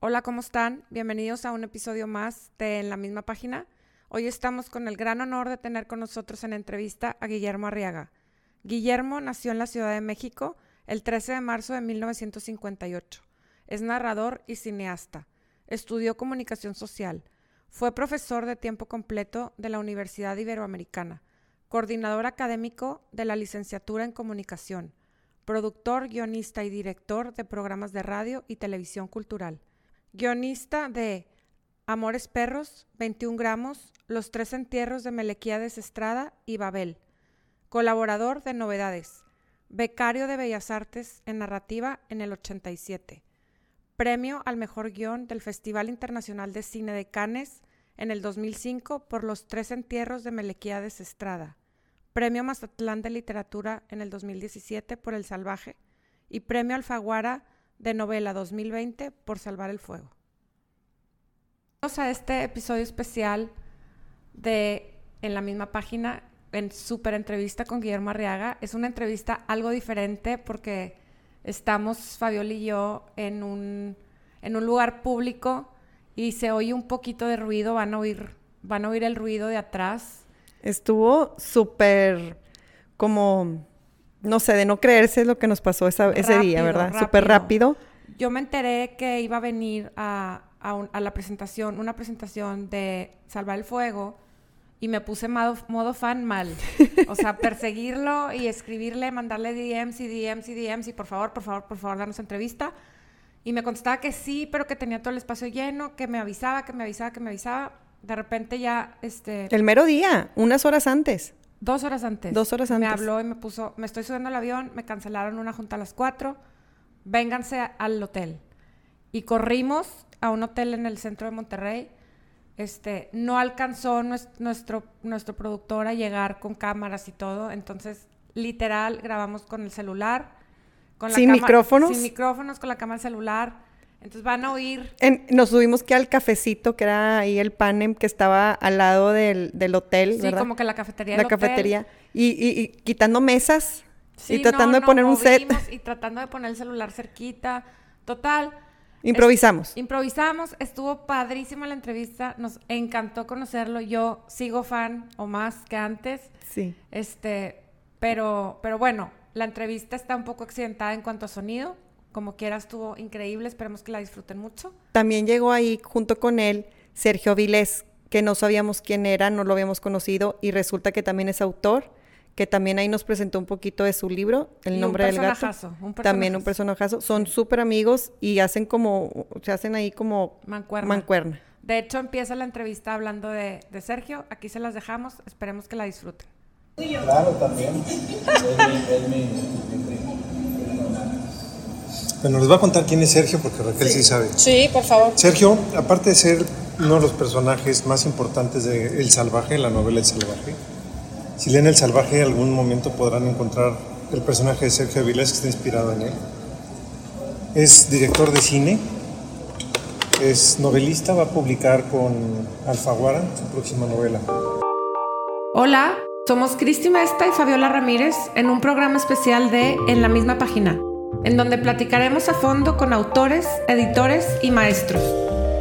Hola, ¿cómo están? Bienvenidos a un episodio más de En la misma página. Hoy estamos con el gran honor de tener con nosotros en entrevista a Guillermo Arriaga. Guillermo nació en la Ciudad de México el 13 de marzo de 1958. Es narrador y cineasta. Estudió comunicación social. Fue profesor de tiempo completo de la Universidad Iberoamericana, coordinador académico de la licenciatura en comunicación, productor, guionista y director de programas de radio y televisión cultural, guionista de Amores Perros, 21 gramos, Los Tres Entierros de Melequíades Estrada y Babel, colaborador de Novedades, becario de Bellas Artes en Narrativa en el 87, premio al mejor guion del Festival Internacional de Cine de Cannes en el 2005 por Los Tres Entierros de Melequíades Estrada, premio Mazatlán de Literatura en el 2017 por El Salvaje y premio Alfaguara de novela 2020 por Salvar el Fuego. Vamos a este episodio especial de En la misma página, en súper entrevista con Guillermo Arriaga. Es una entrevista algo diferente porque estamos, Fabiola y yo, en un, en un lugar público y se oye un poquito de ruido, van a oír, van a oír el ruido de atrás. Estuvo súper como no sé, de no creerse lo que nos pasó ese día, ¿verdad? Súper rápido. Yo me enteré que iba a venir a, la presentación, una presentación de Salvar el Fuego, y me puse modo, modo fan mal. O sea, perseguirlo y escribirle, mandarle DMs y DMs y DMs y por favor, por favor, por favor, darnos entrevista. Y me contestaba que sí, pero que tenía todo el espacio lleno, que me avisaba, que me avisaba, que me avisaba. De repente ya, este... El mero día, unas horas antes. Dos horas antes. Dos horas antes. Me habló y me puso, me estoy subiendo al avión, me cancelaron una junta a las cuatro, vénganse al hotel. Y corrimos a un hotel en el centro de Monterrey. Este, no alcanzó nuestro, nuestro productor a llegar con cámaras y todo, entonces literal grabamos con el celular. Con ¿Sin micrófonos? Sin micrófonos, con la cámara celular entonces van a oír. nos subimos que al cafecito, que era ahí el panem que estaba al lado del, hotel, sí, como que la cafetería La cafetería. Y, quitando mesas y tratando de poner un set. Y tratando de poner el celular cerquita. Total. Improvisamos. improvisamos. Estuvo padrísima la entrevista. Nos encantó conocerlo. Yo sigo fan o más que antes. Sí. Este, pero, pero bueno, la entrevista está un poco accidentada en cuanto a sonido como quiera estuvo increíble, esperemos que la disfruten mucho. También llegó ahí junto con él Sergio Vilés, que no sabíamos quién era, no lo habíamos conocido y resulta que también es autor, que también ahí nos presentó un poquito de su libro, El nombre del gato. Un también un personajazo. Son súper amigos y hacen como, se hacen ahí como mancuerna. De hecho, empieza la entrevista hablando de, Sergio. Aquí se las dejamos. Esperemos que la disfruten. Claro, también. Bueno, les voy a contar quién es Sergio porque Raquel sí, sabe. Sí, por favor. Sergio, aparte de ser uno de los personajes más importantes de El Salvaje, la novela El Salvaje, si leen El Salvaje, en algún momento podrán encontrar el personaje de Sergio Avilés que está inspirado en él. Es director de cine, es novelista, va a publicar con Alfaguara su próxima novela. Hola, somos Cristi Mesta y Fabiola Ramírez en un programa especial de En la misma página en donde platicaremos a fondo con autores, editores y maestros.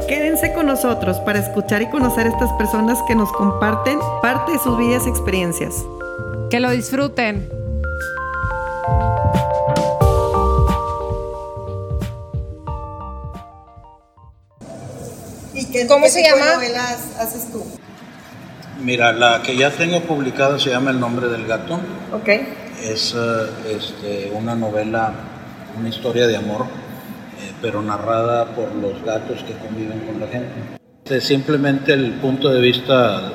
Quédense con nosotros para escuchar y conocer a estas personas que nos comparten parte de sus vidas y experiencias. Que lo disfruten. ¿Y qué, ¿Cómo se llama? novelas haces tú? Mira, la que ya tengo publicada se llama El nombre del gato. Ok. Es eh, este, una novela una historia de amor, eh, pero narrada por los gatos que conviven con la gente. Es simplemente el punto de vista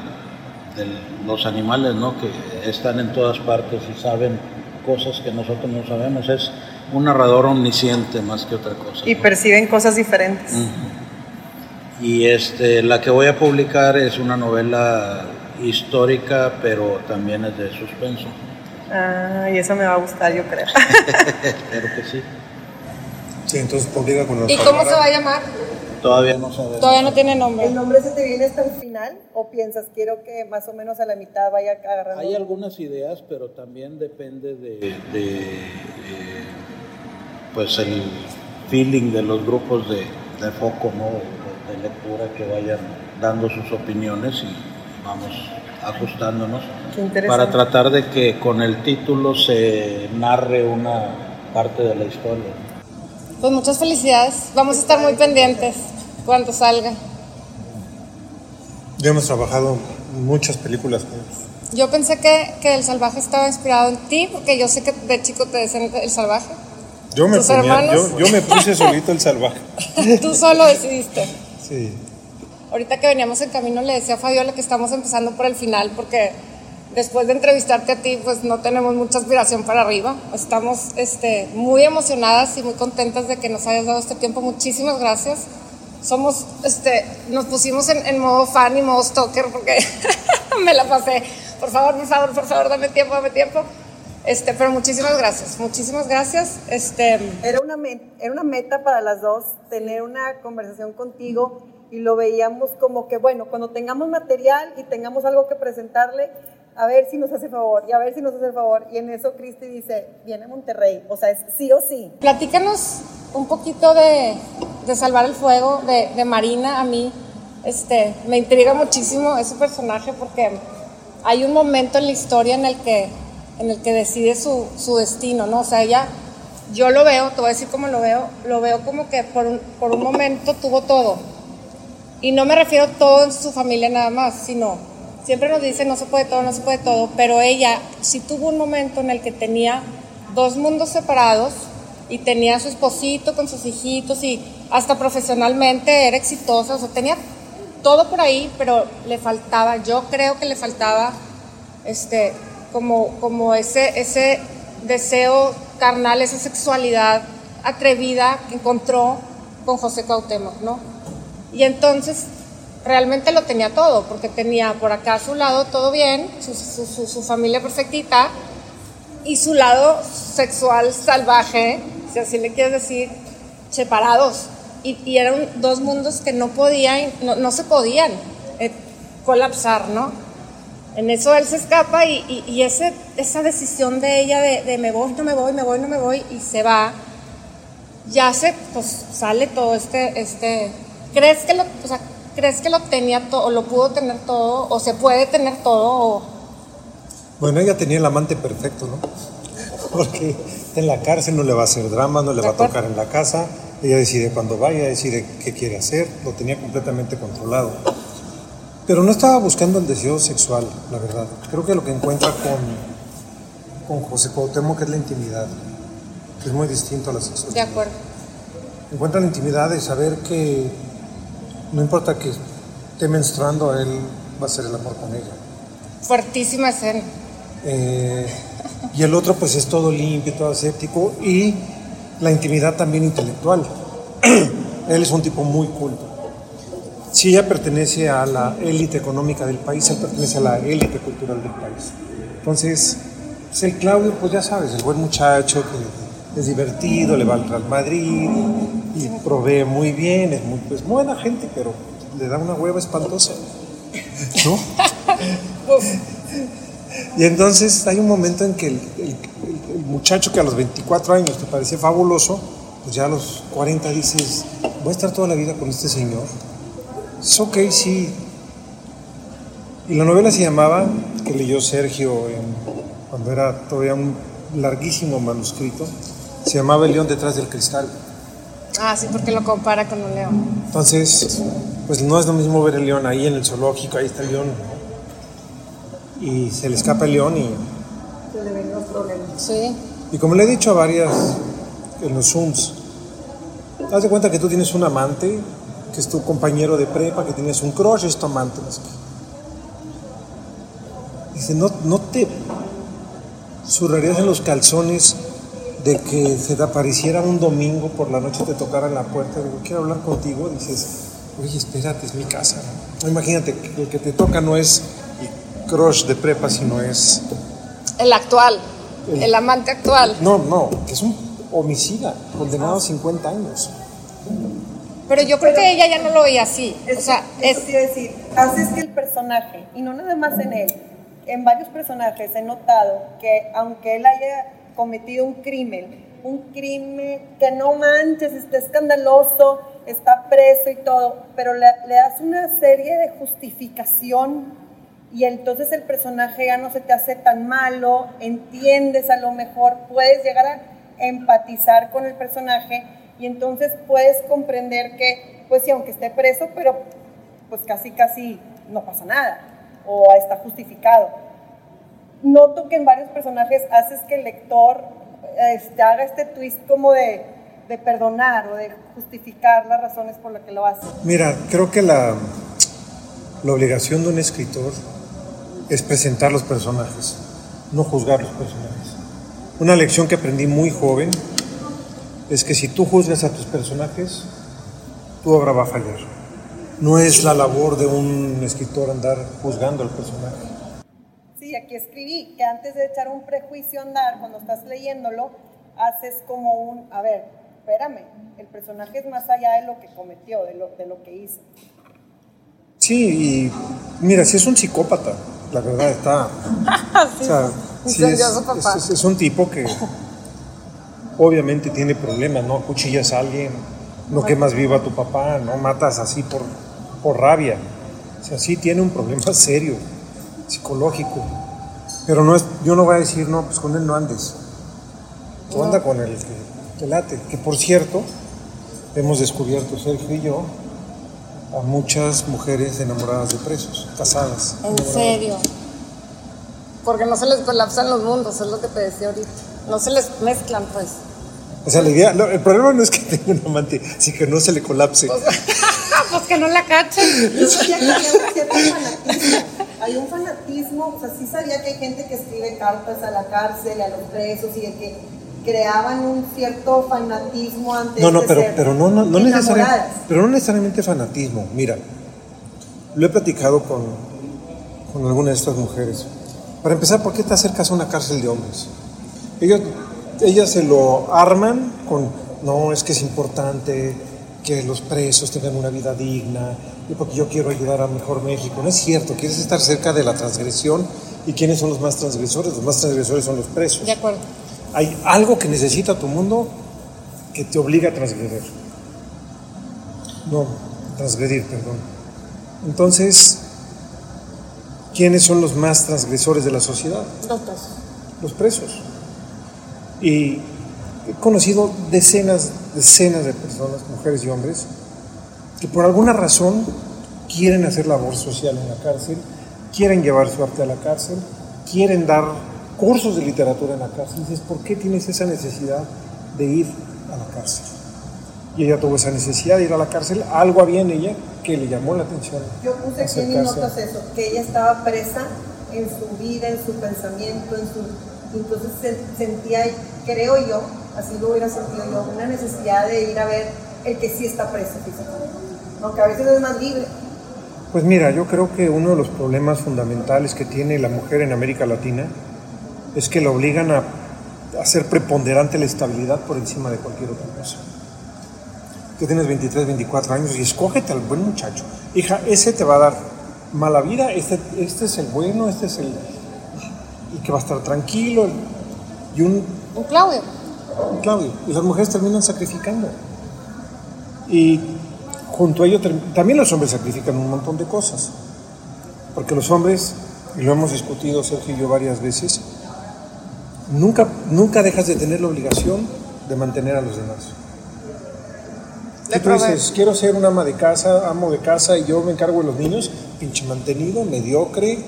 de los animales, ¿no? que están en todas partes y saben cosas que nosotros no sabemos. Es un narrador omnisciente más que otra cosa. Y perciben cosas diferentes. Y este, la que voy a publicar es una novela histórica, pero también es de suspenso. Ah, y eso me va a gustar, yo creo. Espero que sí. Sí, entonces publica con ¿Y cómo se va a llamar? Todavía no sabemos. Todavía no tiene nombre. ¿El nombre se te viene hasta el final o piensas quiero que más o menos a la mitad vaya agarrando? Hay algunas ideas, pero también depende de, de, pues el feeling de los grupos de, de foco, ¿no? de, lectura, que vayan dando sus opiniones y vamos ajustándonos para tratar de que con el título se narre una parte de la historia. Pues muchas felicidades, vamos a estar muy pendientes cuando salga. Ya hemos trabajado muchas películas juntos. Yo pensé que, que, El Salvaje estaba inspirado en ti, porque yo sé que de chico te decían El Salvaje. Yo me, ponía, yo, yo, me puse solito El Salvaje. Tú solo decidiste. Sí. Ahorita que veníamos en camino le decía a Fabiola que estamos empezando por el final, porque después de entrevistarte a ti, pues no tenemos mucha aspiración para arriba. Estamos este, muy emocionadas y muy contentas de que nos hayas dado este tiempo. Muchísimas gracias. Somos, este, nos pusimos en, en modo fan y modo stalker porque me la pasé por favor, por favor, por favor, dame tiempo, dame tiempo. Este, pero muchísimas gracias, muchísimas gracias. Este, era, una era una meta para las dos tener una conversación contigo y lo veíamos como que, bueno, cuando tengamos material y tengamos algo que presentarle, a ver si nos hace favor y a ver si nos hace favor. Y en eso Cristi dice, viene Monterrey, o sea, es sí o sí. Platícanos un poquito de, de Salvar el Fuego, de, de Marina, a mí. Este, me intriga muchísimo ese personaje porque hay un momento en la historia en el que, en el que decide su, su destino, ¿no? O sea, ella, yo lo veo, te voy a decir cómo lo veo, lo veo como que por un, por un momento tuvo todo. Y no me refiero a todo en su familia nada más, sino, siempre nos dicen no se puede todo, no se puede todo, pero ella sí tuvo un momento en el que tenía dos mundos separados y tenía a su esposito con sus hijitos y hasta profesionalmente era exitosa, o sea, tenía todo por ahí, pero le faltaba, yo creo que le faltaba este, como, como ese, ese deseo carnal, esa sexualidad atrevida que encontró con José Cuauhtémoc, ¿no? Y entonces realmente lo tenía todo, porque tenía por acá a su lado todo bien, su, su, su familia perfectita, y su lado sexual salvaje, si así le quieres decir, separados y, eran dos mundos que no podían, no, se podían eh, colapsar, ¿no? En eso él se escapa y, y, ese, esa decisión de ella de, me voy, no me voy, me voy, no me voy y se va, ya se, pues sale todo este, este, ¿crees que lo, o sea, crees que lo tenía todo, o lo pudo tener todo, o se puede tener todo? Bueno, ella tenía el amante perfecto, ¿no? Porque en la cárcel no le va a hacer drama, no le va a tocar en la casa, ella decide cuando vaya, decide qué quiere hacer, lo tenía completamente controlado. Pero no estaba buscando el deseo sexual, la verdad. Creo que lo que encuentra con, con José Cuauhtémoc es la intimidad, que es muy distinto a la sexualidad. De acuerdo. Encuentra la intimidad de saber que no importa que esté menstruando, él va a hacer el amor con ella. Fuertísima escena. Eh, y el otro pues es todo limpio, todo aséptico y la intimidad también intelectual. él es un tipo muy culto. Si ella pertenece a la élite económica del país, él pertenece a la élite cultural del país. Entonces, pues, el Claudio, pues ya sabes, el buen muchacho que es divertido, le va al Real Madrid y provee muy bien, es muy pues, buena gente, pero le da una hueva espantosa. ¿No? y entonces hay un momento en que el muchacho que a los 24 años te parecía fabuloso, pues ya a los 40 dices, voy a estar toda la vida con este señor. Es ok, sí. Y la novela se llamaba, que leyó Sergio cuando era todavía un larguísimo manuscrito, se llamaba El león detrás del cristal. Ah, sí, porque lo compara con un león. Entonces, pues no es lo mismo ver el león ahí en el zoológico, ahí está el león, y se le escapa el león y se le ven los problemas. Sí. Y como le he dicho a varias en los Zooms, haz de cuenta que tú tienes un amante, que es tu compañero de prepa, que tienes un crush, es tu amante. Dice, no, no te zurrarías en los calzones de que se te apareciera un domingo por la noche, te tocara en la puerta, digo, quiero hablar contigo, dices, oye, espérate, es mi casa. Imagínate el que te toca no es el crush de prepa, sino es el actual, el, amante actual. No, no, que es un homicida, condenado a 50 años. Pero yo creo que ella ya no lo veía así. o sea, es decir, haces que el personaje, y no nada más en él, en varios personajes he notado que aunque él haya cometido un crimen, un crimen que no manches, está escandaloso, está preso y todo, pero le, le das una serie de justificación y entonces el personaje ya no se te hace tan malo, entiendes a lo mejor, puedes llegar a empatizar con el personaje y entonces puedes comprender que, pues sí, aunque esté preso, pero pues casi, casi no pasa nada o está justificado. Noto que en varios personajes haces que el lector este, haga este twist como de, de perdonar o de justificar las razones por las que lo hace. Mira, creo que la, la obligación de un escritor es presentar los personajes, no juzgar los personajes. Una lección que aprendí muy joven es que si tú juzgas a tus personajes, tu obra va a fallar. No es la labor de un escritor andar juzgando al personaje. Sí, aquí escribí que antes de echar un prejuicio a andar, cuando estás leyéndolo, haces como un, a ver, espérame, el personaje es más allá de lo que cometió, de lo, de lo que hizo. Sí, y mira, si es un psicópata, la verdad está... o sea, sí es, es, es, un tipo que obviamente tiene problemas, ¿no? Cuchillas a alguien, no quemas vivo a tu papá, no matas así por, por rabia. O sea, sí tiene un problema serio, psicológico. Pero no es, yo no voy a decir, no, pues con él no andes. Tú anda con el que te late. Que por cierto, hemos descubierto, Sergio y yo, a muchas mujeres enamoradas de presos, casadas. ¿En serio? Porque no se les colapsan los mundos, es lo que te decía ahorita. No se les mezclan, pues. O sea, la idea, no, el problema no es que tenga un amante, sino que no se le colapse. Pues, pues que no la cachen. Hay un fanatismo, o sea, sí sabía que hay gente que escribe cartas a la cárcel, a los presos y de que creaban un cierto fanatismo ante No, no, pero, pero no, no, no necesariamente, pero no necesariamente fanatismo. Mira, lo he platicado con, con algunas de estas mujeres. Para empezar, ¿por qué te acercas a una cárcel de hombres? Ellos, ellas se lo arman con, no, es que es importante que los presos tengan una vida digna, y porque yo quiero ayudar a mejor México. No es cierto, quieres estar cerca de la transgresión. ¿Y quiénes son los más transgresores? Los más transgresores son los presos. De acuerdo. Hay algo que necesita tu mundo que te obliga a transgredir. No, transgredir, perdón. Entonces, ¿quiénes son los más transgresores de la sociedad? Los presos. Los presos. Y he conocido decenas, decenas de personas, mujeres y hombres, que por alguna razón quieren hacer labor social en la cárcel, quieren llevar su arte a la cárcel, quieren dar cursos de literatura en la cárcel. Dices, ¿por qué tienes esa necesidad de ir a la cárcel? Y ella tuvo esa necesidad de ir a la cárcel, algo había en ella que le llamó la atención. Yo puse aquí en notas eso, que ella estaba presa en su vida, en su pensamiento, en su... Entonces sentía, creo yo, así lo hubiera sentido yo, una necesidad de ir a ver el que sí está preso físicamente, aunque a veces es más libre. Pues mira, yo creo que uno de los problemas fundamentales que tiene la mujer en América Latina es que la obligan a, ser preponderante la estabilidad por encima de cualquier otra cosa. Tú tienes 23, 24 años y escógete al buen muchacho. Hija, ese te va a dar mala vida, este, este es el bueno, este es el... y que va a estar tranquilo. Y un... Un Claudio. Un Claudio. Y las mujeres terminan sacrificando. Y junto a ello también los hombres sacrifican un montón de cosas. Porque los hombres, y lo hemos discutido Sergio y yo varias veces, nunca, nunca dejas de tener la obligación de mantener a los demás. Y tú dices, quiero ser un ama de casa, amo de casa y yo me encargo de los niños, pinche mantenido, mediocre,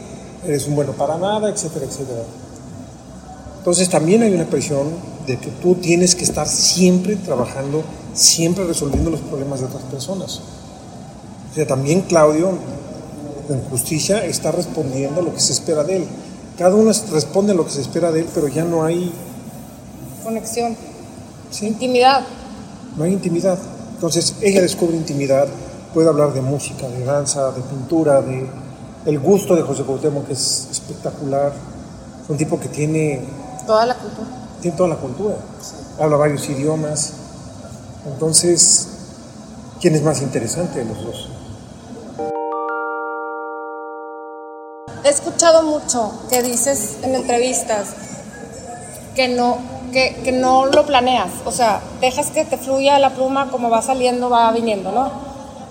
eres un bueno para nada, etcétera, etcétera. Entonces también hay una presión de que tú tienes que estar siempre trabajando, siempre resolviendo los problemas de otras personas. O sea, también Claudio, en justicia, está respondiendo a lo que se espera de él. Cada uno responde a lo que se espera de él, pero ya no hay... Conexión. ¿Sí? Intimidad. No hay intimidad. Entonces ella descubre intimidad, puede hablar de música, de danza, de pintura, de el gusto de José Cuauhtémoc, que es espectacular. Es un tipo que tiene... Toda la cultura. Tiene toda la cultura. Sí. Habla varios idiomas. Entonces, ¿quién es más interesante de los dos? He escuchado mucho que dices en entrevistas que no, que, que no lo planeas, o sea, dejas que te fluya la pluma como va saliendo, va viniendo, ¿no?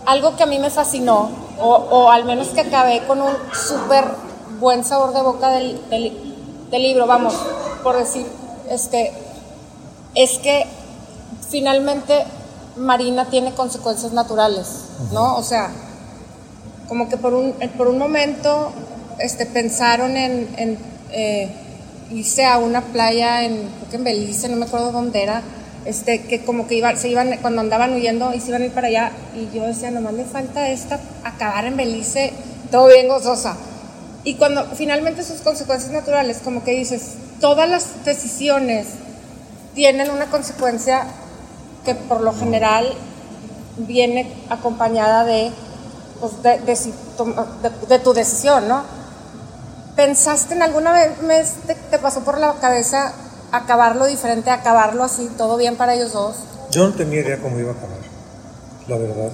Algo que a mí me fascinó, o, o al menos que acabé con un súper buen sabor de boca del, del, libro, vamos, por decir, este, es que finalmente Marina tiene consecuencias naturales, ¿no? O sea, como que por un, por un momento este, pensaron en, en eh, irse a una playa en, creo que en Belice, no me acuerdo dónde era, este, que como que iban, se iban, cuando andaban huyendo y se iban a ir para allá, y yo decía, nomás le falta esta, acabar en Belice, todo bien gozosa. Y cuando finalmente sus consecuencias naturales, como que dices, todas las decisiones tienen una consecuencia que por lo general viene acompañada de, pues de, de, tu decisión, ¿no? ¿Pensaste en alguna vez, te, te, pasó por la cabeza acabarlo diferente, acabarlo así, todo bien para ellos dos? Yo no tenía idea cómo iba a acabar, la verdad.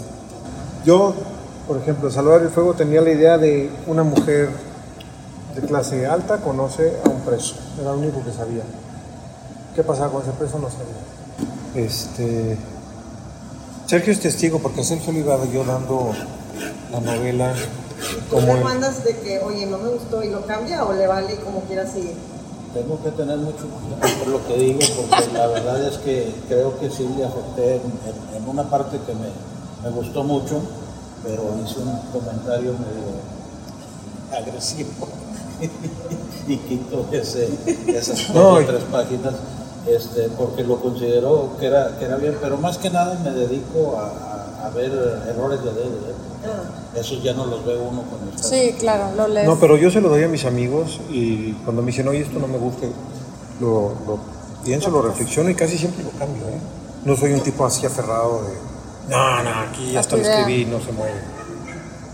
Yo, por ejemplo, Salvador el Fuego tenía la idea de una mujer de clase alta conoce a un preso, era lo único que sabía. ¿Qué pasaba con ese preso? No sabía. Este, Sergio es testigo porque a Sergio le iba yo dando la novela. ¿Tú le mandas de que, oye, no me gustó y lo cambia o le vale como quiera seguir? Tengo que tener mucho cuidado por lo que digo, porque la verdad es que creo que sí le afecté en, en, en una parte que me, me, gustó mucho, pero hice un comentario medio agresivo y quito ese, esas no, tres páginas este, porque lo considero que era, que era bien, pero más que nada me dedico a, a, a ver errores de dedo. ¿eh? Ah. Esos ya no los ve uno con el Sí, claro, lo lees. No, pero yo se lo doy a mis amigos y cuando me dicen, oye, esto no me gusta, lo, lo pienso, lo reflexiono y casi siempre lo cambio. ¿eh? No soy un tipo así aferrado de, no, no, aquí hasta lo escribí, no se mueve.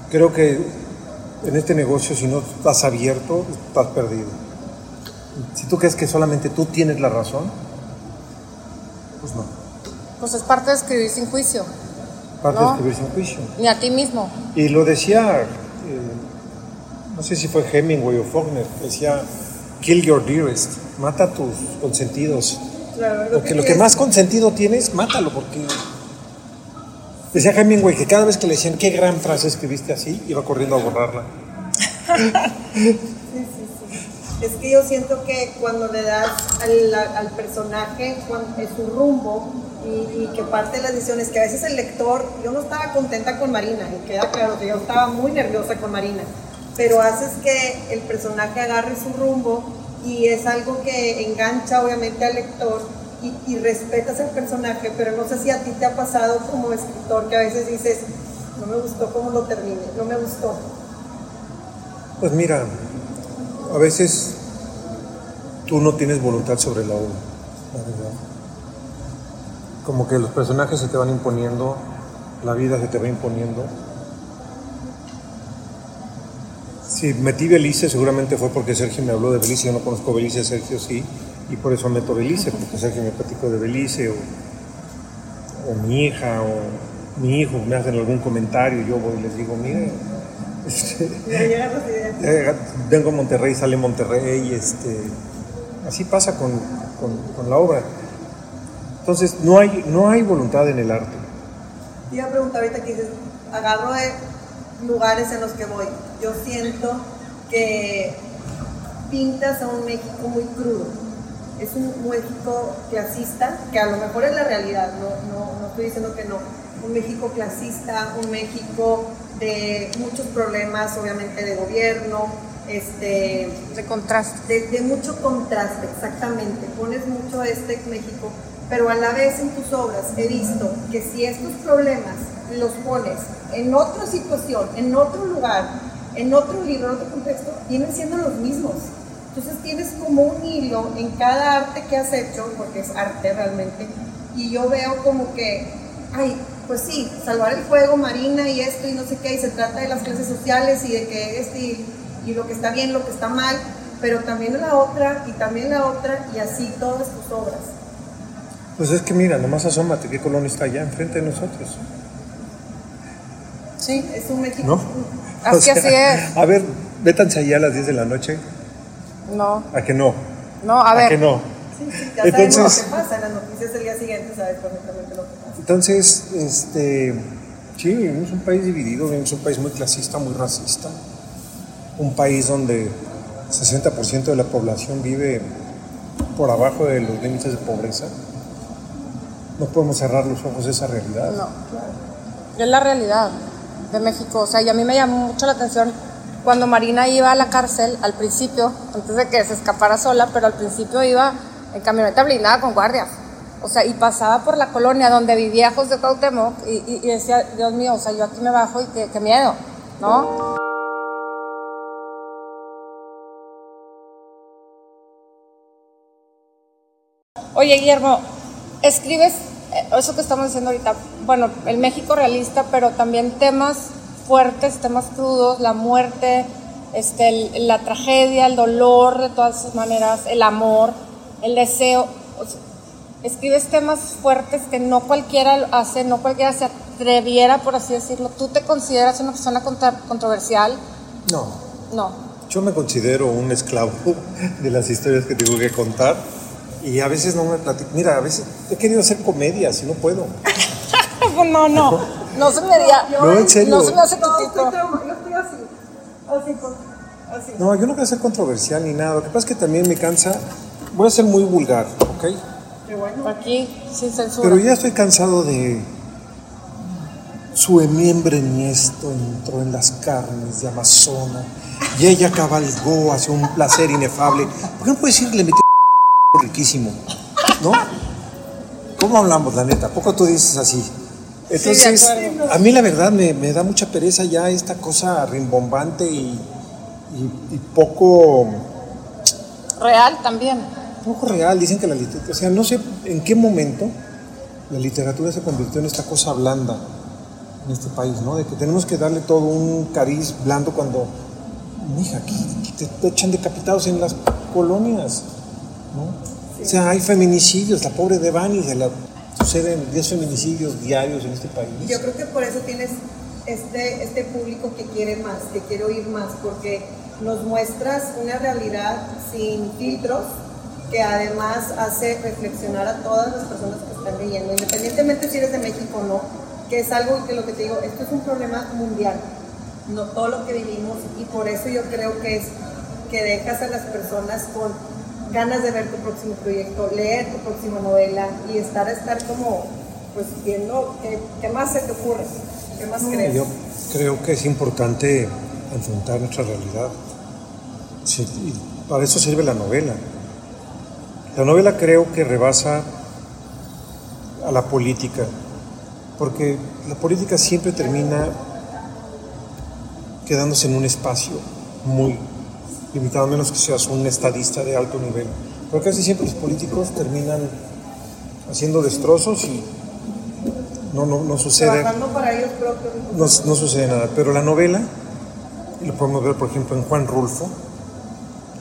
Creo que en este negocio, si no estás abierto, estás perdido. Si tú crees que solamente tú tienes la razón, pues no. Pues es parte de escribir sin juicio. Parte ¿no? de escribir sin juicio. Ni a ti mismo. Y lo decía, eh, no sé si fue Hemingway o Faulkner, decía, kill your dearest, mata a tus consentidos. Claro, porque lo que más consentido tienes, mátalo, porque Decía Hemingway que cada vez que le decían qué gran frase escribiste así, iba corriendo a borrarla. Es que yo siento que cuando le das al, personaje su rumbo y, que parte de la edición es que a veces el lector, yo no estaba contenta con Marina, y queda claro que yo estaba muy nerviosa con Marina, pero haces que el personaje agarre su rumbo y es algo que engancha obviamente al lector y, y, respetas el personaje, pero no sé si a ti te ha pasado como escritor que a veces dices, no me gustó cómo lo terminé, no me gustó. Pues mira, a veces tú no tienes voluntad sobre la obra, la verdad. Como que los personajes se te van imponiendo, la vida se te va imponiendo. Si metí Belice seguramente fue porque Sergio me habló de Belice, yo no conozco Belice, Sergio sí y por eso meto Belice, porque Sergio me platicó de Belice, o, o, mi hija, o mi hijo me hacen algún comentario, yo voy y les digo, mire, este, vengo a Monterrey, sale Monterrey, este, así pasa con, con, con, la obra. Entonces, no hay, no hay voluntad en el arte. Te iba a preguntar ahorita que dices, agarro de lugares en los que voy, yo siento que pintas a un México muy crudo es un México clasista, que a lo mejor es la realidad, no, no, no estoy diciendo que no, un México clasista, un México de muchos problemas, obviamente, de gobierno, este, de contraste. De, de, mucho contraste, exactamente. Pones mucho este México, pero a la vez en tus obras he visto que si estos problemas los pones en otra situación, en otro lugar, en otro libro, en otro contexto, vienen siendo los mismos. Entonces tienes como un hilo en cada arte que has hecho, porque es arte realmente, y yo veo como que, ay, pues sí, salvar el fuego, Marina y esto y no sé qué, y se trata de las clases sociales y de que este y, y lo que está bien, lo que está mal, pero también la otra y también la otra y así todas tus obras. Pues es que mira, nomás asómate, ¿qué colonia está allá enfrente de nosotros? Sí, es un México. ¿No? Así, o sea, así es. A ver, vétanse allá a las 10 de la noche. No. ¿A que no? No, a, ¿A ver. que no? Sí, sí, ya entonces, sabemos lo que pasa en las noticias el día siguiente, sabes perfectamente lo que pasa. Entonces, este, sí, vivimos un país dividido, vivimos un país muy clasista, muy racista, un país donde 60% de la población vive por abajo de los límites de pobreza. No podemos cerrar los ojos a esa realidad. No, es la realidad de México. O sea, y a mí me llamó mucho la atención cuando Marina iba a la cárcel al principio, antes de que se escapara sola, pero al principio iba en camioneta blindada con guardias. O sea, y pasaba por la colonia donde vivía José Cuauhtémoc y, decía, Dios mío, o sea, yo aquí me bajo y qué, miedo, ¿no? Oye, Guillermo, escribes eh, eso que estamos diciendo ahorita, bueno, el México realista, pero también temas fuertes, temas crudos, la muerte, este, la tragedia, el dolor de todas sus maneras, el amor, el deseo. Escribes temas fuertes que no cualquiera hace, no cualquiera se atreviera, por así decirlo. ¿Tú te consideras una persona controversial? No. No. Yo me considero un esclavo de las historias que tengo que contar y a veces no me platico. Mira, a veces he querido hacer comedias y no puedo. no, no. No se me haría. No, en serio. No se me hace no, estoy, yo estoy así. Así, así. No, yo no quiero ser controversial ni nada. Lo que pasa es que también me cansa. Voy a ser muy vulgar, ¿ok? Bueno. Aquí, sin censura. Pero ya estoy cansado de. Su miembro esto entró en las carnes de Amazona y ella cabalgó hacia un placer inefable. ¿Por qué no puedes decirle metió riquísimo? ¿No? ¿Cómo hablamos, la neta? ¿Poco tú dices así? Entonces, a mí la verdad me, da mucha pereza ya esta cosa rimbombante y, poco... Real también. Poco real, dicen que la literatura, o sea, no sé en qué momento la literatura se convirtió en esta cosa blanda en este país, ¿no? De que tenemos que darle todo un cariz blando cuando, mija, aquí te, echan decapitados en las colonias, ¿no? O sea, hay feminicidios, la pobre Devani de la suceden 10 feminicidios diarios en este país. Yo creo que por eso tienes este, este público que quiere más, que quiere oír más, porque nos muestras una realidad sin filtros que además hace reflexionar a todas las personas que están leyendo, independientemente si eres de México o no, que es algo que lo que te digo, esto es un problema mundial, no todo lo que vivimos, y por eso yo creo que es que dejas a las personas con ganas de ver tu próximo proyecto, leer tu próxima novela y estar a estar como pues viendo qué, más se te ocurre, qué más crees. Yo creo que es importante enfrentar nuestra realidad. y para eso sirve la novela. La novela creo que rebasa a la política, porque la política siempre termina quedándose en un espacio muy limitado a menos que seas un estadista de alto nivel. Pero casi siempre los políticos terminan haciendo destrozos y no, no, no sucede. Para ellos no, no, sucede nada. Pero la novela, y lo podemos ver por ejemplo en Juan Rulfo,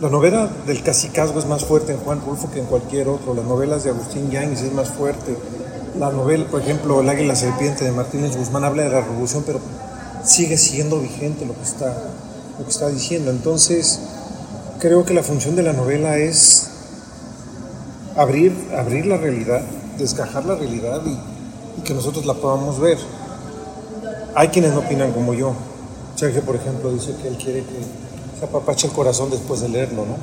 la novela del cacicazgo es más fuerte en Juan Rulfo que en cualquier otro. Las novelas de Agustín Yáñez es más fuerte. La novela, por ejemplo, El águila serpiente de Martínez Guzmán habla de la revolución, pero sigue siendo vigente lo que está, lo que está diciendo. Entonces, creo que la función de la novela es abrir, abrir la realidad, desgajar la realidad y, que nosotros la podamos ver. Hay quienes no opinan como yo. Sergio, por ejemplo, dice que él quiere que se apapache el corazón después de leerlo, ¿no?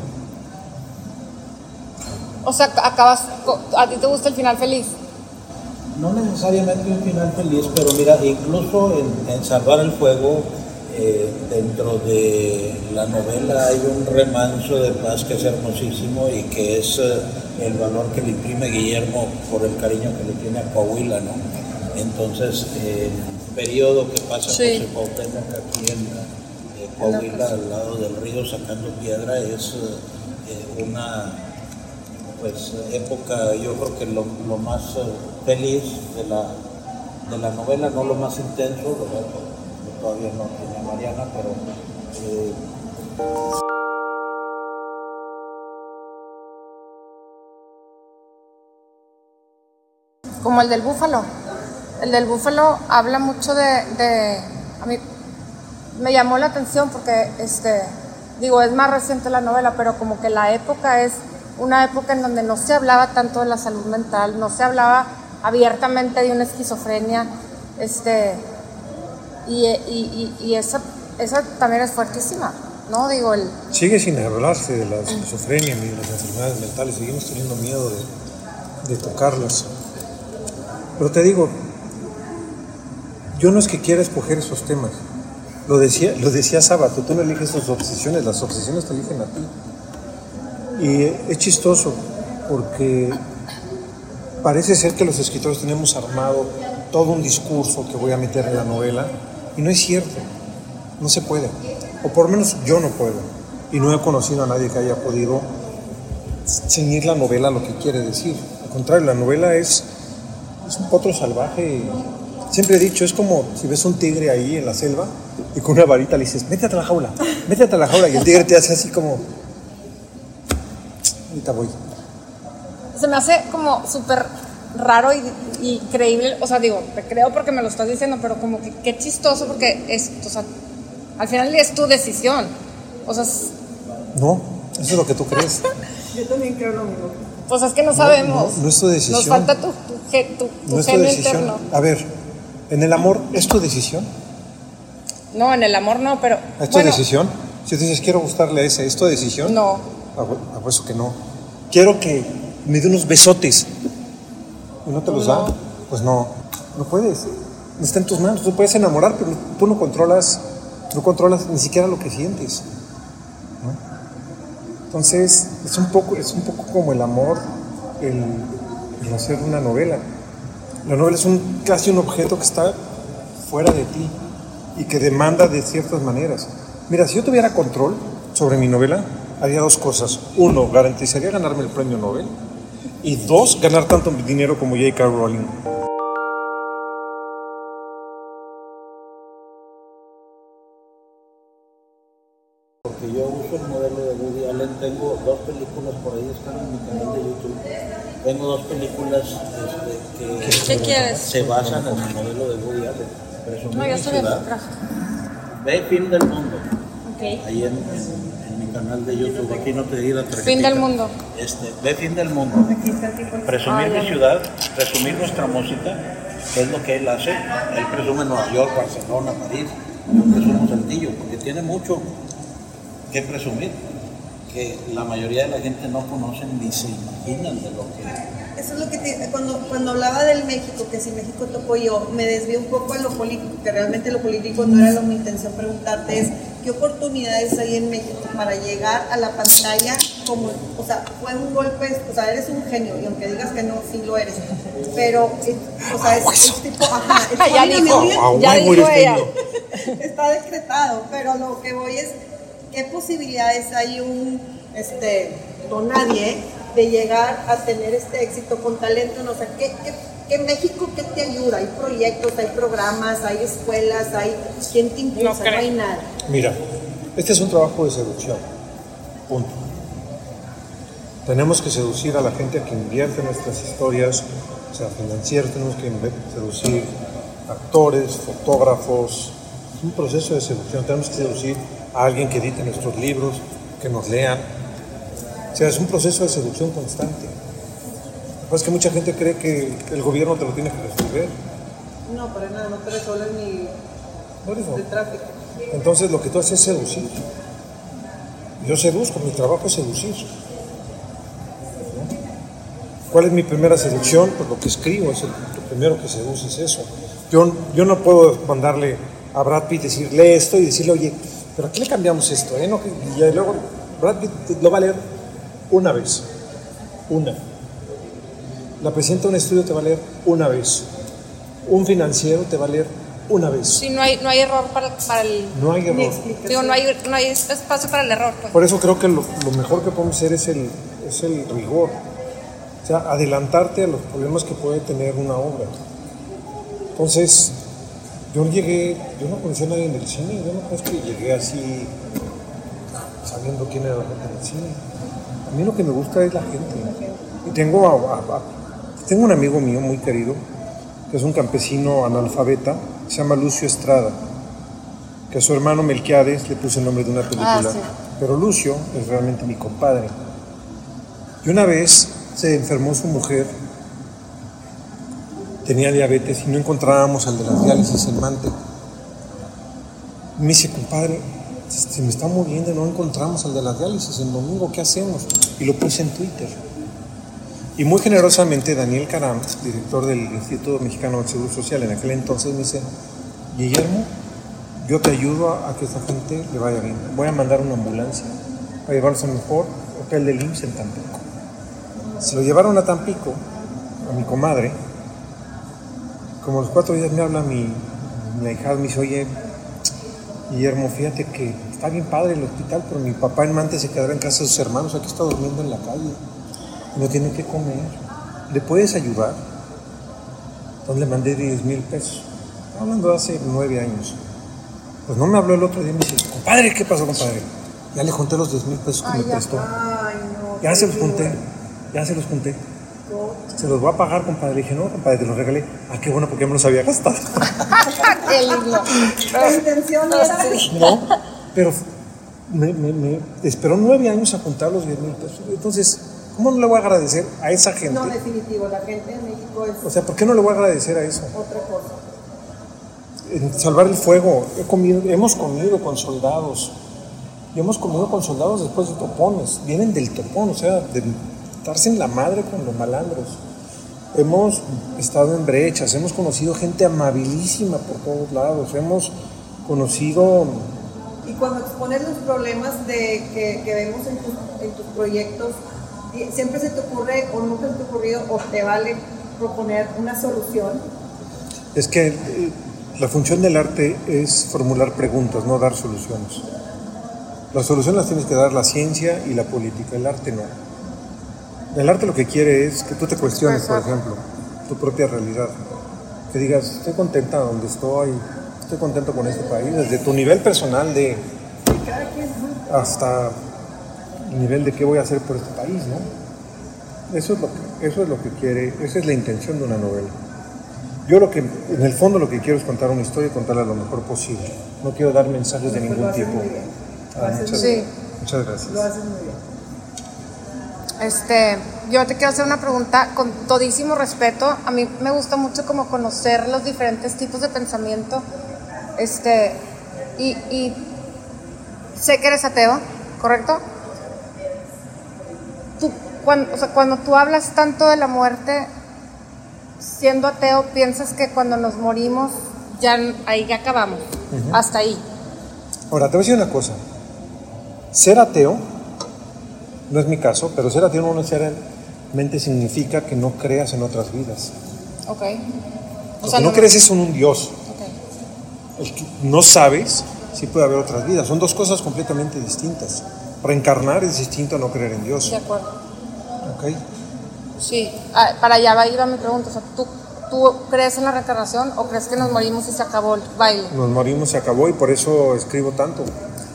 O sea, acabas, ¿a ti te gusta el final feliz? No necesariamente un final feliz, pero mira, incluso en, en Salvar el Fuego eh, dentro de la novela hay un remanso de paz que es hermosísimo y que es eh, el valor que le imprime Guillermo por el cariño que le tiene a Coahuila, ¿no? Entonces, el periodo que pasa sí. José aquí en eh, Coahuila, al lado del río, sacando piedra, es una pues época, yo creo que lo, más feliz de la, de la novela, no lo más intenso, todavía no tiene Mariana, pero... Eh, Como el del búfalo. El del búfalo habla mucho de, A mí me llamó la atención porque, este, digo, es más reciente la novela, pero como que la época es una época en donde no se hablaba tanto de la salud mental, no se hablaba abiertamente de una esquizofrenia, este, y, y, y, esa, esa también es fuertísima, ¿no? Digo, el... Sigue sin hablarse de la esquizofrenia ni de las enfermedades mentales, seguimos teniendo miedo de, de tocarlas. Pero te digo, yo no es que quiera escoger esos temas, lo decía, lo decía Sábato, tú no eliges tus obsesiones, las obsesiones te eligen a ti. Y es chistoso porque parece ser que los escritores tenemos armado todo un discurso que voy a meter en la novela y no es cierto, no se puede, o por lo menos yo no puedo, y no he conocido a nadie que haya podido ceñir la novela a lo que quiere decir. Al contrario, la novela es, es un potro salvaje. Siempre he dicho, es como si ves un tigre ahí en la selva y con una varita le dices, métete a la jaula, métete a la jaula, y el tigre te hace así como, ahorita voy. Se me hace como súper raro y, increíble, o sea, digo, te creo porque me lo estás diciendo, pero como que qué chistoso porque es, o sea, al final es tu decisión. O sea, no, eso es lo que tú crees. Yo también creo lo mismo. Pues es que no sabemos. No, es tu decisión. Nos falta tu, tu, tu, no genio interno. A ver, en el amor, ¿es tu decisión? No, en el amor no, pero. ¿Es tu decisión? Si tú dices, quiero gustarle a ese, ¿es tu decisión? No. Ah, por eso que no. Quiero que me dé unos besotes. ¿Y no te los da? Pues no. No puedes. No está en tus manos. Tú puedes enamorar, pero tú no controlas, no controlas ni siquiera lo que sientes. Entonces, es un poco, es un poco como el amor, el, el hacer una novela. La novela es un, casi un objeto que está fuera de ti y que demanda de ciertas maneras. Mira, si yo tuviera control sobre mi novela, haría dos cosas. Uno, garantizaría ganarme el premio Nobel. Y dos, ganar tanto dinero como J.K. Rowling. Porque yo uso el modelo de Woody Allen, tengo dos películas por ahí, están en mi canal de YouTube. Tengo dos películas este, que se basan en el modelo de Allen. no, yo soy Ve Fin del Mundo. Ahí en, mi canal de YouTube, aquí no te diga Fin del Mundo. Este, ve Fin del Mundo. Presumir mi ciudad, presumir nuestra música, que es lo que él hace. Él presume Nueva York, Barcelona, París. Yo presumo Saltillo, porque tiene mucho que presumir que la mayoría de la gente no conocen ni se imaginan de lo que eso es lo que cuando, cuando hablaba del México, que si México tocó yo, me desvié un poco a lo político, que realmente lo político no era lo, mi intención preguntarte, es qué oportunidades hay en México para llegar a la pantalla como, o sea, fue un golpe, o sea, eres un genio, y aunque digas que no, sí lo eres, pero, eh, o sea, es, tipo, ajá, ya dijo, ya dijo ella. Está decretado, pero lo que voy es, ¿qué posibilidades hay un, este, no nadie, de llegar a tener este éxito con talento? No sé, ¿qué, qué, México qué te ayuda? ¿Hay proyectos, hay programas, hay escuelas, hay quién te impulsa? No, hay nada. Mira, este es un trabajo de seducción. Punto. Tenemos que seducir a la gente a que invierte en nuestras historias, o sea, financieros, tenemos que seducir actores, fotógrafos. Es un proceso de seducción. Tenemos que seducir a alguien que edite nuestros libros, que nos lean, o sea, es un proceso de seducción constante. Es que mucha gente cree que el gobierno te lo tiene que resolver. No, para nada, no te resuelve ni el tráfico. Entonces lo que tú haces es seducir. Yo seduzco, mi trabajo es seducir. ¿Cuál es mi primera seducción? Pues lo que escribo, es el, lo primero que seduce es eso. Yo, yo no puedo mandarle a Brad Pitt decirle esto y decirle, oye, pero aquí le cambiamos esto, ¿eh? y luego Brad Pitt lo va a leer una vez. Una. La presidenta de un estudio te va a leer una vez. Un financiero te va a leer una vez. Sí, no hay, no hay error para, el... No hay error. Digo, no hay, no hay espacio para el error. Pues. Por eso creo que lo, mejor que podemos hacer es el, es el rigor. O sea, adelantarte a los problemas que puede tener una obra. Entonces, yo llegué, yo no conocía a nadie en el cine, yo no es que llegué así sabiendo quién era la gente del cine. A mí lo que me gusta es la gente. Y tengo, tengo un amigo mío muy querido, que es un campesino analfabeta, se llama Lucio Estrada, que a su hermano Melquiades le puso el nombre de una película. Ah, Pero Lucio es realmente mi compadre. Y una vez se enfermó su mujer, tenía diabetes y no encontrábamos al de las diálisis en Mante. Me dice, compadre, se me está muriendo no encontramos al de las diálisis en domingo, ¿qué hacemos? Y lo puse en Twitter. Y muy generosamente Daniel Caram, director del Instituto Mexicano de Seguro Social, en aquel entonces me dice, Guillermo, yo te ayudo a, que esta gente le vaya bien. Voy a mandar una ambulancia a llevarlos al mejor hotel del IMSS en Tampico. Se lo llevaron a Tampico, a mi comadre. Como a los cuatro días me habla mi, mi hija, me dice, oye, Guillermo, fíjate que está bien padre el hospital, pero mi papá en Mante se quedará en casa de sus hermanos, aquí está durmiendo en la calle, no tiene que comer. ¿Le puedes ayudar? Entonces le mandé 10 mil pesos. Hablando de hace nueve años. Pues no me habló el otro día y me dice, compadre, ¿qué pasó, compadre? Ya le junté los 10 mil pesos que me prestó. ya se los junté, ya se los junté. Se los voy a pagar, compadre. Le dije, no, compadre, te los regalé. Ah, qué bueno, porque ya me los había gastado. qué lindo. La intención era... No, pero me, me, me, esperó nueve años a juntar los 10 mil pesos. Entonces, ¿cómo no le voy a agradecer a esa gente? No, definitivo, la gente en México es... O sea, ¿por qué no le voy a agradecer a eso? Otra cosa. En salvar el fuego, he comido, hemos comido con soldados. Y hemos comido con soldados después de topones. Vienen del topón, o sea, de estarse en la madre con los malandros. Hemos estado en brechas, hemos conocido gente amabilísima por todos lados, hemos conocido... Y cuando expones los problemas de, que, que vemos en tus, en tus proyectos, siempre se te ocurre o nunca se te ha ocurrido o te vale proponer una solución. Es que eh, la función del arte es formular preguntas, no dar soluciones. Las soluciones las tienes que dar la ciencia y la política, el arte no. El arte lo que quiere es que tú te cuestiones, por ejemplo, tu propia realidad. Que digas, estoy contenta donde estoy, estoy contento con este país, desde tu nivel personal de hasta el nivel de qué voy a hacer por este país, ¿no? Eso es lo que, eso es lo que quiere, esa es la intención de una novela. Yo lo que, en el fondo lo que quiero es contar una historia y contarla lo mejor posible. No quiero dar mensajes de ningún tipo. Ah, muchas, sí. muchas gracias. Lo haces muy bien. Este, yo te quiero hacer una pregunta con todísimo respeto. A mí me gusta mucho como conocer los diferentes tipos de pensamiento. Este, y, y sé que eres ateo, ¿correcto? Tú, cuando, o sea, cuando tú hablas tanto de la muerte, siendo ateo, piensas que cuando nos morimos, ya ahí ya acabamos. Hasta ahí. Ahora, te voy a decir una cosa. Ser ateo, no es mi caso, pero ser ateo no necesariamente significa que no creas en otras vidas. Ok. O sea, no, crees en un Dios. Ok. El que no sabes si puede haber otras vidas. Son dos cosas completamente distintas. Reencarnar es distinto a no creer en Dios. De acuerdo. ¿ok? Sí, ah, para allá va, iba mi pregunta. O sea, ¿tú, ¿tú crees en la reencarnación o crees que nos morimos y se acabó el baile? Nos morimos, se acabó y por eso escribo tanto.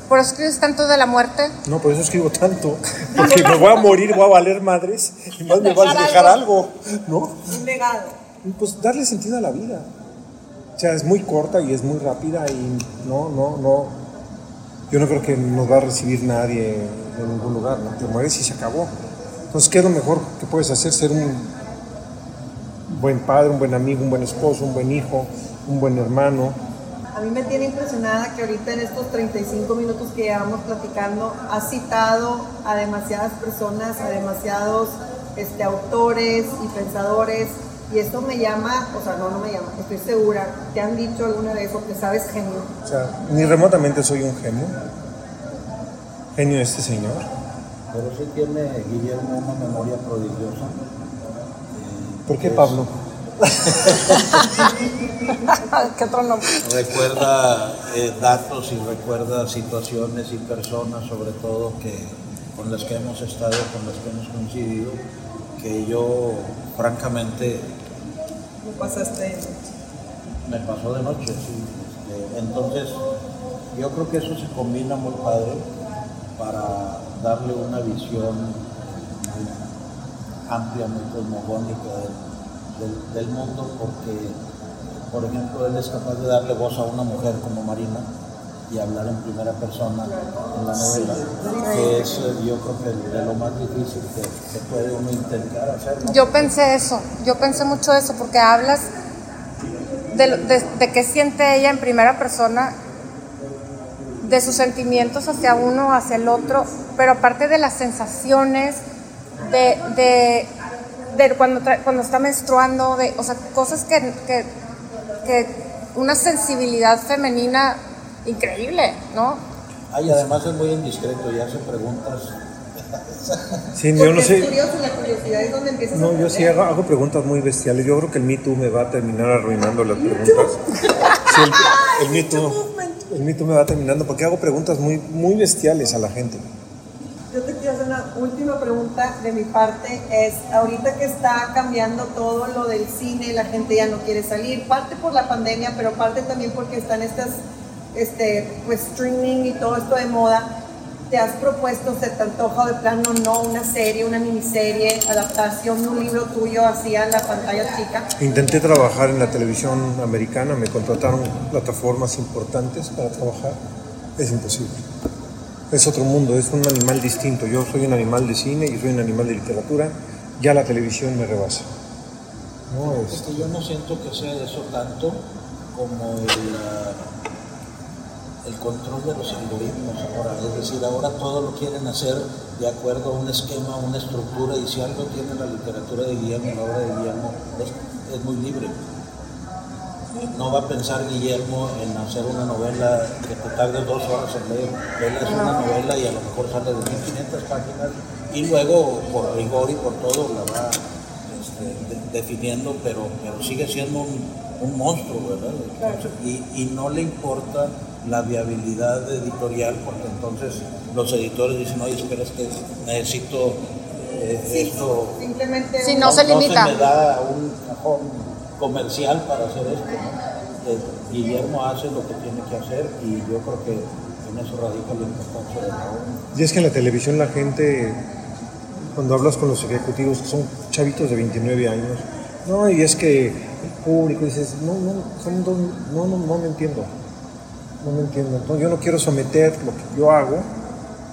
¿Por eso escribes tanto de la muerte? No, por eso escribo tanto. Porque me voy a morir, voy a valer madres y más me vas a dejar algo, ¿no? Un legado. Pues darle sentido a la vida. O sea, es muy corta y es muy rápida y no, no, no. Yo no creo que nos va a recibir nadie en ningún lugar, ¿no? Te mueres y se acabó. Entonces, ¿qué es lo mejor que puedes hacer? Ser un buen padre, un buen amigo, un buen esposo, un buen hijo, un buen hermano. A mí me tiene impresionada que ahorita en estos 35 minutos que llevamos platicando, has citado a demasiadas personas, a demasiados este, autores y pensadores, y esto me llama, o sea, no, no me llama, estoy segura, te han dicho alguna vez o que sabes genio. O sea, ni remotamente soy un genio. Genio este señor. Pero sí tiene Guillermo una memoria prodigiosa. Eh, ¿Por qué es- Pablo? ¿Qué otro nombre? Recuerda eh, datos y recuerda situaciones y personas, sobre todo, que con las que hemos estado, con las que hemos coincidido, que yo, francamente, Me pasaste. me pasó de noche. sí. Este, entonces, yo creo que eso se combina muy padre para darle una visión muy amplia, muy cosmogónica del, del- del mundo, porque, por ejemplo, él es capaz de darle voz a una mujer como Marina, y hablar en primera persona en la novela, que es eh, yo creo que de lo más difícil que, se puede uno intentar hacer. Yo pensé eso, yo pensé mucho eso, porque hablas de, de, de qué siente ella en primera persona, de sus sentimientos hacia uno, hacia el otro, pero aparte de las sensaciones, de, de, de cuando, cuando está menstruando, de, o sea, cosas que, que, que una sensibilidad femenina increíble, ¿no? Ay, además es muy indiscreto y hace preguntas. Sí, yo no sé. la curiosidad es donde empiezas No, yo sí hago, hago preguntas muy bestiales. Yo creo que el Me Too me va a terminar arruinando las preguntas. Sí, el, el Me Too, el Me Too me va terminando porque hago preguntas muy, muy bestiales a la gente. Yo te quiero hacer una última pregunta de mi parte. Es, ahorita que está cambiando todo lo del cine, la gente ya no quiere salir, parte por la pandemia, pero parte también porque están estas este, pues streaming y todo esto de moda, ¿te has propuesto, se te antoja de plano no una serie, una miniserie, adaptación de un libro tuyo así a la pantalla chica? Intenté trabajar en la televisión americana, me contrataron plataformas importantes para trabajar, es imposible. Es otro mundo, es un animal distinto. Yo soy un animal de cine y soy un animal de literatura, ya la televisión me rebasa. No, es... es que yo no siento que sea eso tanto como el, uh, el control de los algoritmos ahora. Es decir, ahora todo lo quieren hacer de acuerdo a un esquema, una estructura, y si algo tiene la literatura de Guillermo, la obra de Guillermo, es, es muy libre. No va a pensar Guillermo en hacer una novela que te tarde dos horas en leer. Él es una novela y a lo mejor sale de 1500 páginas y luego por rigor y por todo la va este, de, definiendo, pero, pero sigue siendo un, un monstruo, ¿verdad? Entonces, y, y no le importa la viabilidad editorial, porque entonces los editores dicen, oye, espera, es que necesito eh, Sí, esto. simplemente un- no se limita. me da un cajón comercial para hacer esto. ¿no? Eh, Guillermo hace lo que tiene que hacer y yo creo que en eso radica la importancia de la obra. Y es que en la televisión la gente, cuando hablas con los ejecutivos, que son chavitos de 29 años, no, y es que el público dices, no, no, son dos, no, no, no me entiendo, no me entiendo. Entonces yo no quiero someter lo que yo hago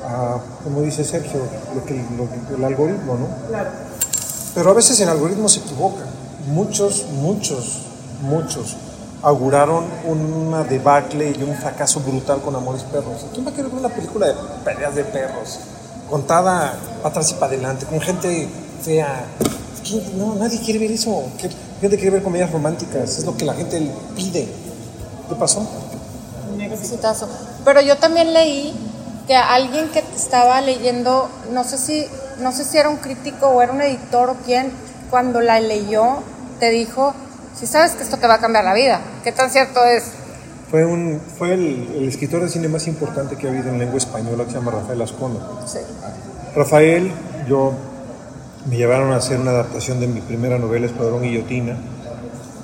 a, como dice Sergio, lo que, lo que- el algoritmo, ¿no? Claro. Pero a veces el algoritmo se equivoca. Muchos, muchos, muchos auguraron una debacle y un fracaso brutal con Amores Perros. ¿Quién va a querer ver una película de peleas de perros? Contada para atrás y para adelante, con gente fea. ¿Quién? No, nadie quiere ver eso. ¿Qué- Gente quiere ver comedias románticas. Es lo que la gente pide. ¿Qué pasó? Exitazo. Pero yo también leí que alguien que estaba leyendo, no sé si, no sé si era un crítico o era un editor o quién, cuando la leyó, te dijo, si sabes que esto te va a cambiar la vida, ¿qué tan cierto es? Fue, un, fue el, el escritor de cine más importante que ha habido en lengua española, que se llama Rafael Ascona. Sí. Rafael, yo me llevaron a hacer una adaptación de mi primera novela, Escuadrón Guillotina.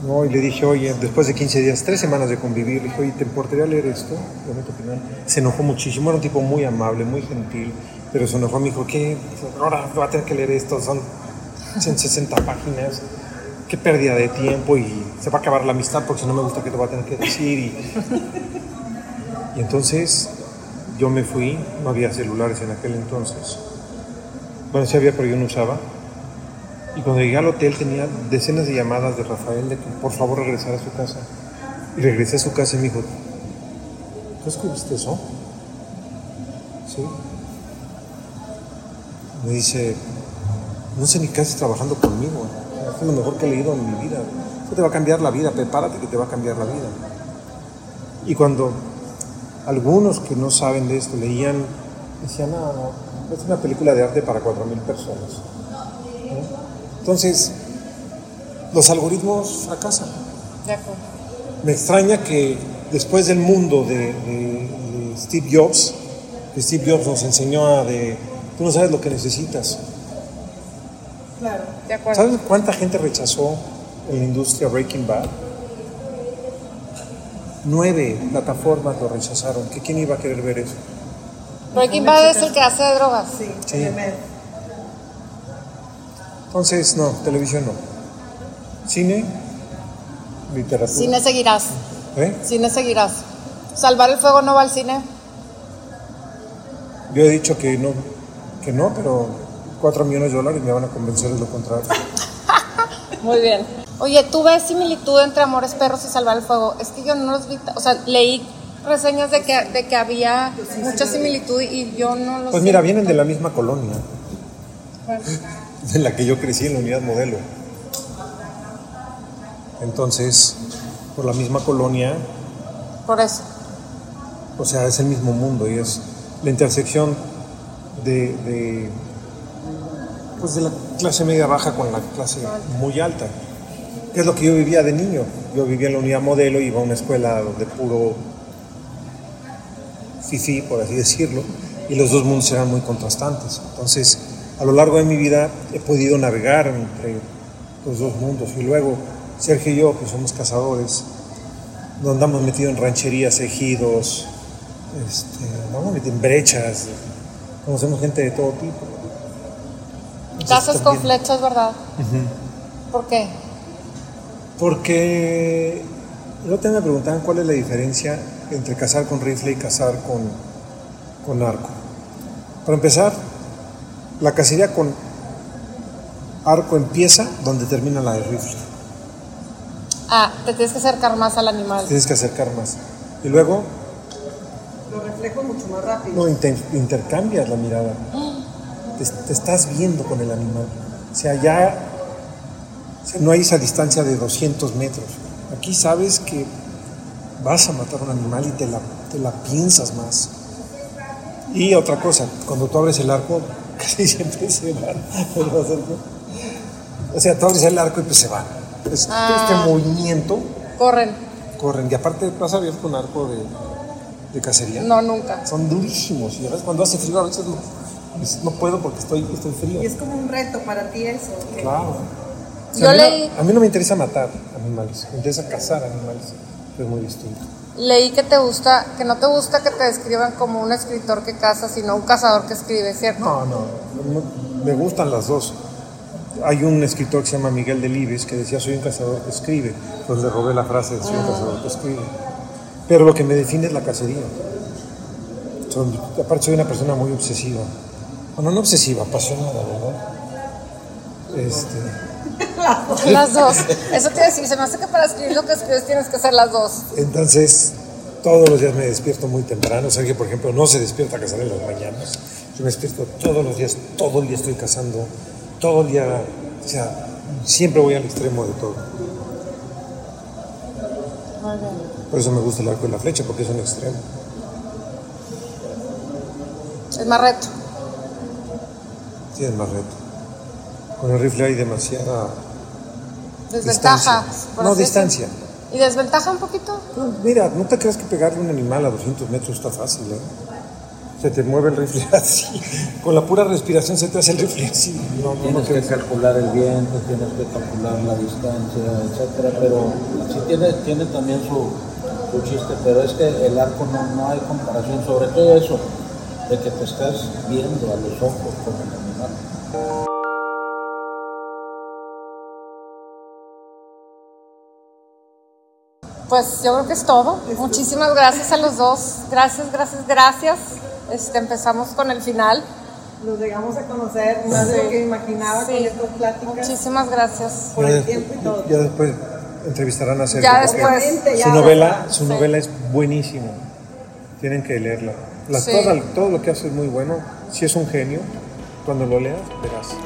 ¿no? Y le dije, oye, después de 15 días, tres semanas de convivir, le dije, oye, ¿te importaría leer esto? Final. Se enojó muchísimo, era un tipo muy amable, muy gentil, pero se enojó, me dijo, ¿qué? Ahora va a tener que leer esto, son 160 páginas, qué pérdida de tiempo y se va a acabar la amistad porque si no me gusta que te va a tener que decir. Y, y entonces yo me fui, no había celulares en aquel entonces. Bueno, sí había, pero yo no usaba. Y cuando llegué al hotel tenía decenas de llamadas de Rafael de que por favor regresara a su casa. Y regresé a su casa y me dijo, ¿tú escribiste eso? Sí. Me dice, no sé ni qué haces trabajando conmigo. Es lo mejor que he leído en mi vida. Esto te va a cambiar la vida, prepárate que te va a cambiar la vida. Y cuando algunos que no saben de esto leían, decían, no, no, es una película de arte para 4.000 personas. ¿no? Entonces, los algoritmos fracasan. De acuerdo. Me extraña que después del mundo de, de- de Steve Jobs, que Steve Jobs nos enseñó a de, tú no sabes lo que necesitas. Claro. De acuerdo. ¿Sabes cuánta gente rechazó en la industria Breaking Bad? Nueve plataformas lo rechazaron. ¿Que ¿Quién iba a querer ver eso? Breaking Bad es el que hace drogas. Sí, Sí. Entonces, no, televisión no. Cine, literatura. Cine seguirás. ¿Eh? Cine seguirás. ¿Salvar el fuego no va al cine? Yo he dicho que no, que no, pero 4 millones de dólares me van a convencer de lo contrario. Muy bien. Oye, ¿tú ves similitud entre Amores Perros y Salvar el Fuego? Es que yo no los vi, o sea, leí reseñas de que, de que había mucha similitud y yo no los Pues mira, vienen de la misma colonia, en la que yo crecí en la unidad modelo. Entonces, por la misma colonia, Por eso. o sea, es el mismo mundo y es la intersección de, de, pues de la clase media baja con la clase muy alta, que es lo que yo vivía de niño. Yo vivía en la unidad modelo, iba a una escuela donde puro fifi, por así decirlo, y los dos mundos eran muy contrastantes. Entonces, a lo largo de mi vida he podido navegar entre los dos mundos y luego Sergio y yo, que somos cazadores, nos andamos metidos en rancherías, ejidos, este, andamos en brechas, conocemos gente de todo tipo. Casas con flechas, ¿verdad? ¿Por qué? Porque el otro me preguntaban cuál es la diferencia entre cazar con rifle y cazar con, con arco. Para empezar, la cacería con arco empieza donde termina la de rifle. Ah, te tienes que acercar más al animal. Tienes que acercar más. Y luego Lo reflejo mucho más rápido. no inter- intercambias la mirada. Te, te estás viendo con el animal. O sea, ya o sea, no hay esa distancia de 200 metros. Aquí sabes que vas a matar a un animal y te la, te la piensas más. Y otra cosa, cuando tú abres el arco, casi siempre se van. ¿Lo vas a? O sea, tú abres el arco y pues se van. Es- Este movimiento Corren. corren. Y aparte vas abierto un arco de, de cacería. No, nunca. Son durísimos. Y a veces cuando hace frío, a veces no, pues, no puedo porque estoy, estoy frío. Y es como un reto para ti eso. Claro. O Yo a, mí leí- no, a mí no me interesa matar animales, me interesa cazar animales. Es muy distinto. Leí que te gusta, que no te gusta que te describan como un escritor que caza, sino un cazador que escribe, ¿cierto? No, no, no, me gustan las dos. Hay un escritor que se llama Miguel Delibes que decía soy un cazador que escribe. Le robé la frase de soy un cazador que escribe. Pero lo que me define es la cacería. Son- aparte soy una persona muy obsesiva. Bueno, no obsesiva, apasionada, ¿verdad? Este, Las dos. Eso te iba a decir, se me hace que para escribir lo que escribes tienes que hacer las dos. Entonces, todos los días me despierto muy temprano. Sergio, por ejemplo, no se despierta a cazar en las mañanas. Yo me despierto todos los días, todo el día estoy cazando, todo el día, o sea, siempre voy al extremo de todo. Por eso me gusta el arco y la flecha, porque es un extremo. Es más reto. Tienes más reto. Con el rifle hay demasiada Desventaja. distancia. por No, así distancia. ¿Y desventaja un poquito? Mira, no te creas que pegarle a un animal a 200 metros está fácil, ¿eh? Se te mueve el rifle así. Con la pura respiración se te hace el rifle así. No, no, no Tienes que calcular el viento, tienes que calcular la distancia, etcétera, pero sí tiene, tiene también su, su chiste, pero es que el arco no, no hay comparación, sobre todo eso, de que te estás viendo a los ojos con el Pues yo creo que es todo. Muchísimas gracias a los dos. Gracias, gracias, gracias. Este, empezamos con el final. Los llegamos a conocer más de lo que imaginaba Sí. con estas pláticas. Muchísimas gracias. Por Ya el después- tiempo y todo. Ya después entrevistarán a Sergio. Ya después. Ya Su novela, su Sí. novela es buenísima. Tienen que leerla. La- Sí. toda- todo lo que hace es muy bueno. Si es un genio, cuando lo leas, verás.